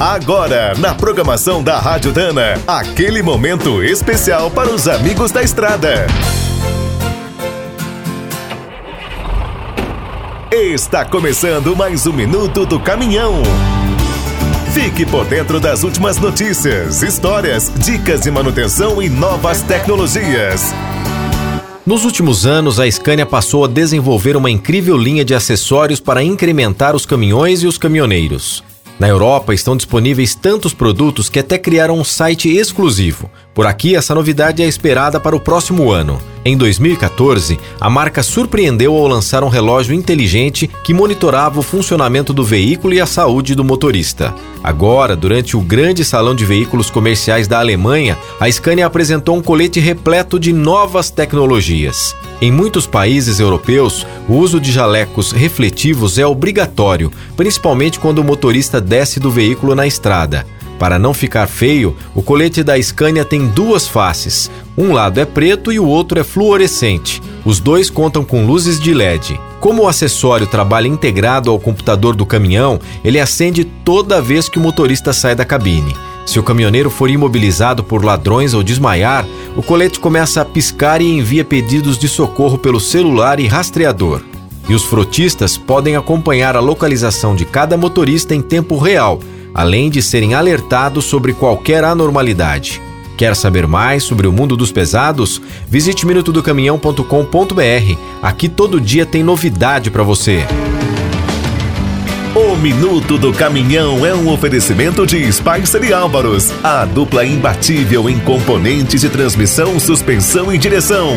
Agora, na programação da Rádio Dana, aquele momento especial para os amigos da estrada. Está começando mais um minuto do caminhão. Fique por dentro das últimas notícias, histórias, dicas de manutenção e novas tecnologias. Nos últimos anos, a Scania passou a desenvolver uma incrível linha de acessórios para incrementar os caminhões e os caminhoneiros. Na Europa estão disponíveis tantos produtos que até criaram um site exclusivo. Por aqui, essa novidade é esperada para o próximo ano. Em 2014, a marca surpreendeu ao lançar um relógio inteligente que monitorava o funcionamento do veículo e a saúde do motorista. Agora, durante o grande salão de veículos comerciais da Alemanha, a Scania apresentou um colete repleto de novas tecnologias. Em muitos países europeus, o uso de jalecos refletivos é obrigatório, principalmente quando o motorista desce do veículo na estrada. Para não ficar feio, o colete da Scania tem duas faces. Um lado é preto e o outro é fluorescente. Os dois contam com luzes de LED. Como o acessório trabalha integrado ao computador do caminhão, ele acende toda vez que o motorista sai da cabine. Se o caminhoneiro for imobilizado por ladrões ou desmaiar, o colete começa a piscar e envia pedidos de socorro pelo celular e rastreador. E os frotistas podem acompanhar a localização de cada motorista em tempo real, além de serem alertados sobre qualquer anormalidade. Quer saber mais sobre o mundo dos pesados? Visite minutodocaminhão.com.br. Aqui todo dia tem novidade para você. O Minuto do Caminhão é um oferecimento de Spicer e Álvaros, a dupla imbatível em componentes de transmissão, suspensão e direção.